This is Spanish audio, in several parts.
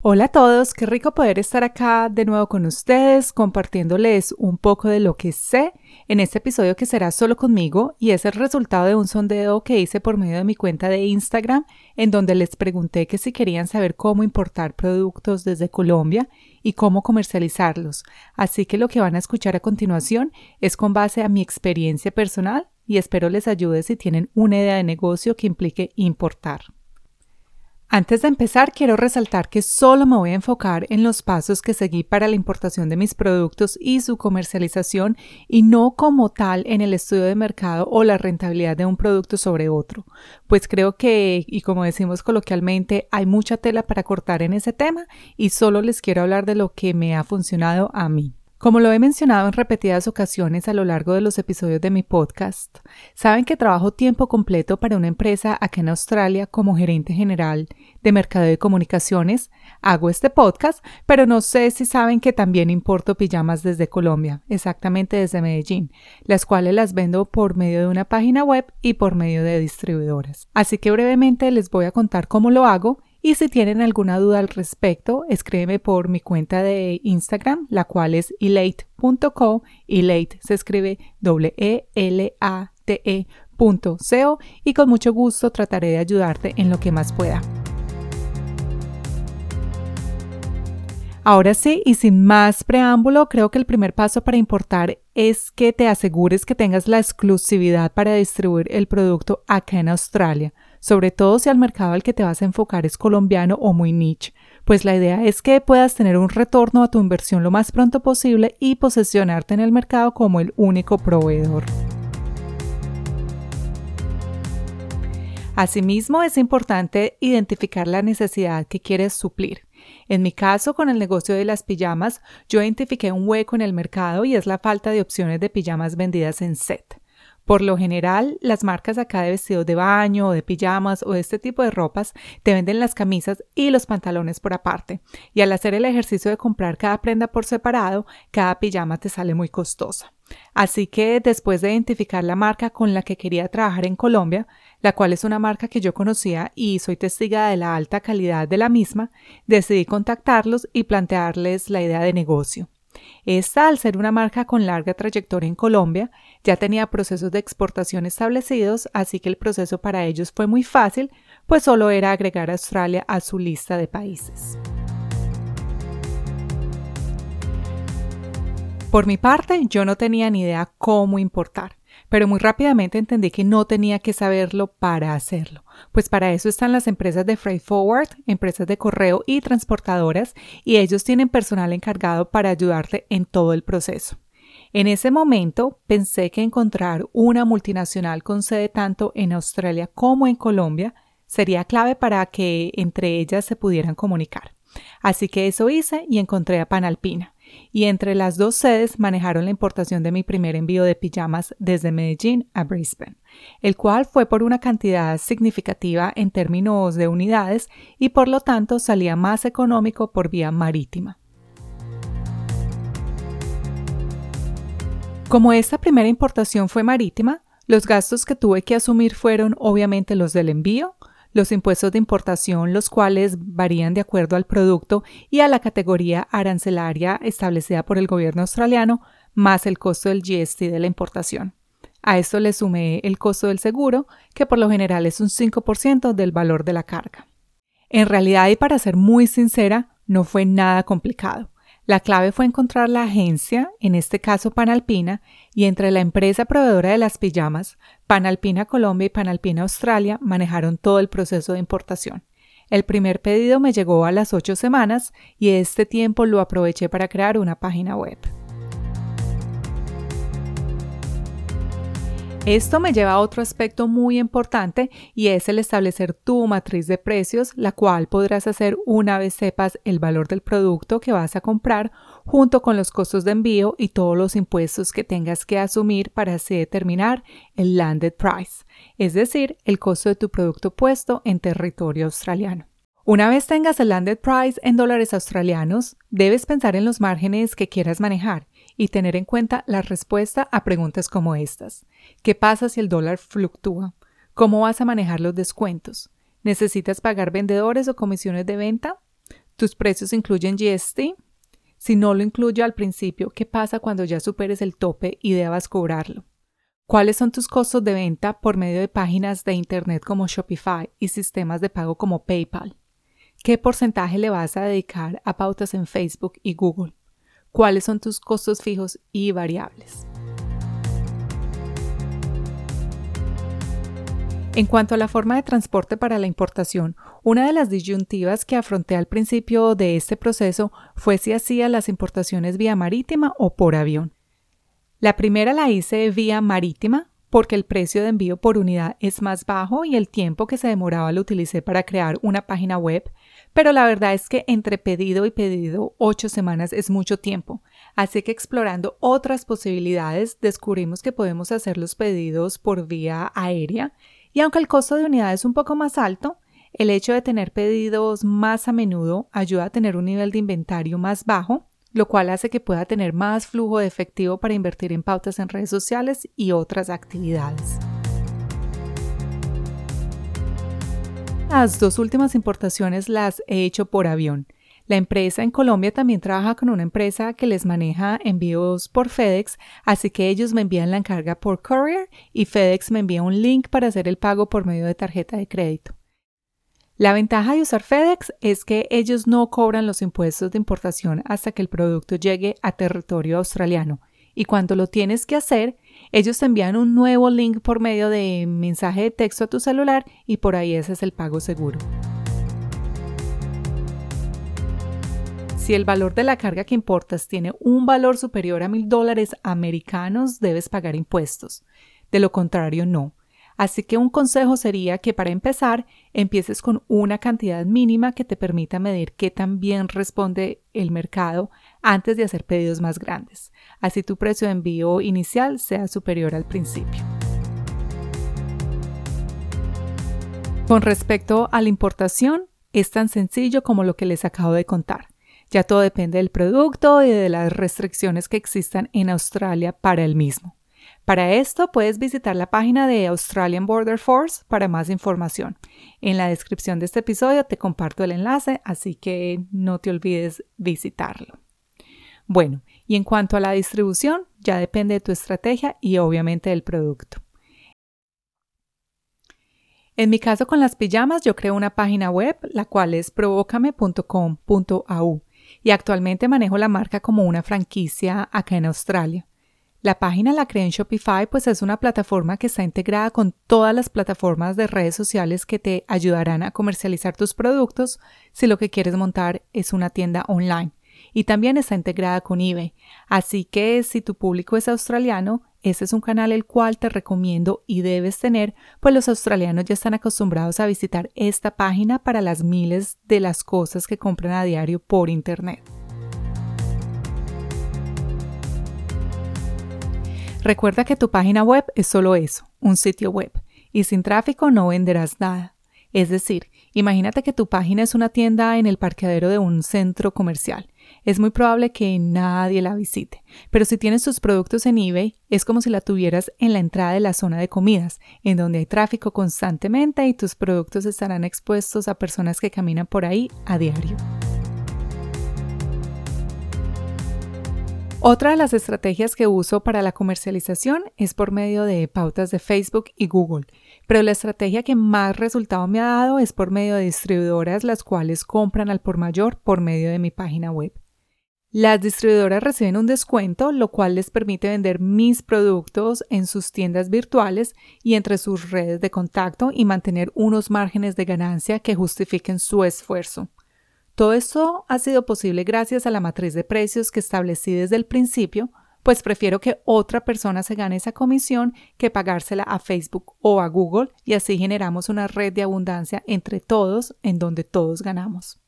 Hola a todos, qué rico poder estar acá de nuevo con ustedes compartiéndoles un poco de lo que sé en este episodio que será solo conmigo y es el resultado de un sondeo que hice por medio de mi cuenta de Instagram en donde les pregunté que si querían saber cómo importar productos desde Colombia y cómo comercializarlos. Así que lo que van a escuchar a continuación es con base a mi experiencia personal y espero les ayude si tienen una idea de negocio que implique importar. Antes de empezar, quiero resaltar que solo me voy a enfocar en los pasos que seguí para la importación de mis productos y su comercialización y no como tal en el estudio de mercado o la rentabilidad de un producto sobre otro, pues creo que, y como decimos coloquialmente, hay mucha tela para cortar en ese tema y solo les quiero hablar de lo que me ha funcionado a mí. Como lo he mencionado en repetidas ocasiones a lo largo de los episodios de mi podcast, saben que trabajo tiempo completo para una empresa acá en Australia como gerente general de mercado de comunicaciones. Hago este podcast, pero no sé si saben que también importo pijamas desde Colombia, exactamente desde Medellín, las cuales las vendo por medio de una página web y por medio de distribuidoras. Así que brevemente les voy a contar cómo lo hago y si tienen alguna duda al respecto, escríbeme por mi cuenta de Instagram, la cual es elate.co. Elate se escribe W-E-L-A-T-E.co y con mucho gusto trataré de ayudarte en lo que más pueda. Ahora sí, y sin más preámbulo, creo que el primer paso para importar es que te asegures que tengas la exclusividad para distribuir el producto acá en Australia, sobre todo si al mercado al que te vas a enfocar es colombiano o muy niche, pues la idea es que puedas tener un retorno a tu inversión lo más pronto posible y posesionarte en el mercado como el único proveedor. Asimismo, es importante identificar la necesidad que quieres suplir. En mi caso, con el negocio de las pijamas, yo identifiqué un hueco en el mercado y es la falta de opciones de pijamas vendidas en set. Por lo general, las marcas acá de vestidos de baño o de pijamas o de este tipo de ropas te venden las camisas y los pantalones por aparte. Y al hacer el ejercicio de comprar cada prenda por separado, cada pijama te sale muy costosa. Así que después de identificar la marca con la que quería trabajar en Colombia, la cual es una marca que yo conocía y soy testiga de la alta calidad de la misma, decidí contactarlos y plantearles la idea de negocio. Esta, al ser una marca con larga trayectoria en Colombia, ya tenía procesos de exportación establecidos, así que el proceso para ellos fue muy fácil, pues solo era agregar Australia a su lista de países. Por mi parte, yo no tenía ni idea cómo importar pero muy rápidamente entendí que no tenía que saberlo para hacerlo, pues para eso están las empresas de freight forward, empresas de correo y transportadoras, y ellos tienen personal encargado para ayudarte en todo el proceso. En ese momento pensé que encontrar una multinacional con sede tanto en Australia como en Colombia sería clave para que entre ellas se pudieran comunicar. Así que eso hice y encontré a Panalpina y entre las dos sedes manejaron la importación de mi primer envío de pijamas desde Medellín a Brisbane, el cual fue por una cantidad significativa en términos de unidades y por lo tanto salía más económico por vía marítima. Como esta primera importación fue marítima, los gastos que tuve que asumir fueron obviamente los del envío, los impuestos de importación, los cuales varían de acuerdo al producto y a la categoría arancelaria establecida por el gobierno australiano, más el costo del GST de la importación. A esto le sumé el costo del seguro, que por lo general es un 5% del valor de la carga. En realidad, y para ser muy sincera, no fue nada complicado. La clave fue encontrar la agencia, en este caso Panalpina, y entre la empresa proveedora de las pijamas, Panalpina Colombia y Panalpina Australia manejaron todo el proceso de importación. El primer pedido me llegó a las ocho semanas y este tiempo lo aproveché para crear una página web. Esto me lleva a otro aspecto muy importante y es el establecer tu matriz de precios, la cual podrás hacer una vez sepas el valor del producto que vas a comprar junto con los costos de envío y todos los impuestos que tengas que asumir para así determinar el landed price, es decir, el costo de tu producto puesto en territorio australiano. Una vez tengas el landed price en dólares australianos, debes pensar en los márgenes que quieras manejar y tener en cuenta la respuesta a preguntas como estas. ¿Qué pasa si el dólar fluctúa? ¿Cómo vas a manejar los descuentos? ¿Necesitas pagar vendedores o comisiones de venta? ¿Tus precios incluyen GST? Si no lo incluyo al principio, ¿qué pasa cuando ya superes el tope y debas cobrarlo? ¿Cuáles son tus costos de venta por medio de páginas de Internet como Shopify y sistemas de pago como PayPal? ¿Qué porcentaje le vas a dedicar a pautas en Facebook y Google? Cuáles son tus costos fijos y variables. En cuanto a la forma de transporte para la importación, una de las disyuntivas que afronté al principio de este proceso fue si hacía las importaciones vía marítima o por avión. La primera la hice vía marítima porque el precio de envío por unidad es más bajo y el tiempo que se demoraba lo utilicé para crear una página web pero la verdad es que entre pedido y pedido ocho semanas es mucho tiempo, así que explorando otras posibilidades descubrimos que podemos hacer los pedidos por vía aérea y aunque el costo de unidad es un poco más alto, el hecho de tener pedidos más a menudo ayuda a tener un nivel de inventario más bajo, lo cual hace que pueda tener más flujo de efectivo para invertir en pautas en redes sociales y otras actividades. Las dos últimas importaciones las he hecho por avión. La empresa en Colombia también trabaja con una empresa que les maneja envíos por FedEx, así que ellos me envían la encarga por courier y FedEx me envía un link para hacer el pago por medio de tarjeta de crédito. La ventaja de usar FedEx es que ellos no cobran los impuestos de importación hasta que el producto llegue a territorio australiano y cuando lo tienes que hacer, ellos te envían un nuevo link por medio de mensaje de texto a tu celular y por ahí ese es el pago seguro. Si el valor de la carga que importas tiene un valor superior a mil dólares americanos, debes pagar impuestos. De lo contrario, no. Así que un consejo sería que para empezar empieces con una cantidad mínima que te permita medir qué tan bien responde el mercado antes de hacer pedidos más grandes. Así tu precio de envío inicial sea superior al principio. Con respecto a la importación, es tan sencillo como lo que les acabo de contar. Ya todo depende del producto y de las restricciones que existan en Australia para el mismo. Para esto puedes visitar la página de Australian Border Force para más información. En la descripción de este episodio te comparto el enlace, así que no te olvides visitarlo. Bueno, y en cuanto a la distribución, ya depende de tu estrategia y obviamente del producto. En mi caso con las pijamas, yo creo una página web, la cual es provocame.com.au y actualmente manejo la marca como una franquicia acá en Australia. La página la creé en Shopify, pues es una plataforma que está integrada con todas las plataformas de redes sociales que te ayudarán a comercializar tus productos si lo que quieres montar es una tienda online. Y también está integrada con eBay. Así que si tu público es australiano, ese es un canal el cual te recomiendo y debes tener, pues los australianos ya están acostumbrados a visitar esta página para las miles de las cosas que compran a diario por Internet. Recuerda que tu página web es solo eso, un sitio web, y sin tráfico no venderás nada. Es decir, imagínate que tu página es una tienda en el parqueadero de un centro comercial. Es muy probable que nadie la visite, pero si tienes tus productos en eBay, es como si la tuvieras en la entrada de la zona de comidas, en donde hay tráfico constantemente y tus productos estarán expuestos a personas que caminan por ahí a diario. Otra de las estrategias que uso para la comercialización es por medio de pautas de Facebook y Google, pero la estrategia que más resultado me ha dado es por medio de distribuidoras las cuales compran al por mayor por medio de mi página web. Las distribuidoras reciben un descuento, lo cual les permite vender mis productos en sus tiendas virtuales y entre sus redes de contacto y mantener unos márgenes de ganancia que justifiquen su esfuerzo. Todo esto ha sido posible gracias a la matriz de precios que establecí desde el principio pues prefiero que otra persona se gane esa comisión que pagársela a Facebook o a Google y así generamos una red de abundancia entre todos en donde todos ganamos.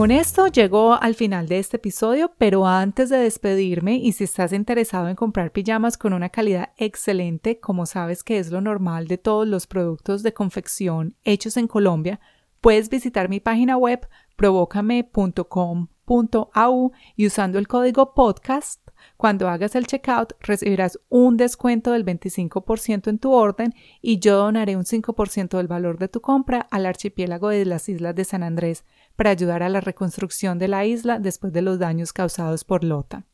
Con esto llego al final de este episodio, pero antes de despedirme y si estás interesado en comprar pijamas con una calidad excelente, como sabes que es lo normal de todos los productos de confección hechos en Colombia, puedes visitar mi página web provocame.com.au y usando el código podcast cuando hagas el checkout recibirás un descuento del 25% en tu orden y yo donaré un 5% del valor de tu compra al archipiélago de las Islas de San Andrés para ayudar a la reconstrucción de la isla después de los daños causados por Lota.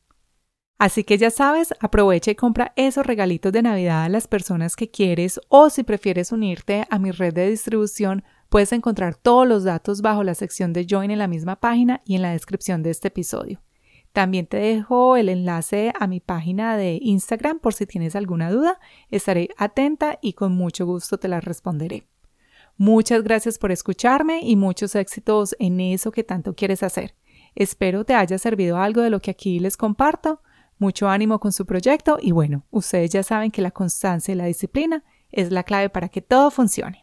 Así que ya sabes, aprovecha y compra esos regalitos de Navidad a las personas que quieres o si prefieres unirte a mi red de distribución, puedes encontrar todos los datos bajo la sección de Join en la misma página y en la descripción de este episodio. También te dejo el enlace a mi página de Instagram por si tienes alguna duda. Estaré atenta y con mucho gusto te la responderé. Muchas gracias por escucharme y muchos éxitos en eso que tanto quieres hacer. Espero te haya servido algo de lo que aquí les comparto. Mucho ánimo con su proyecto y bueno, ustedes ya saben que la constancia y la disciplina es la clave para que todo funcione.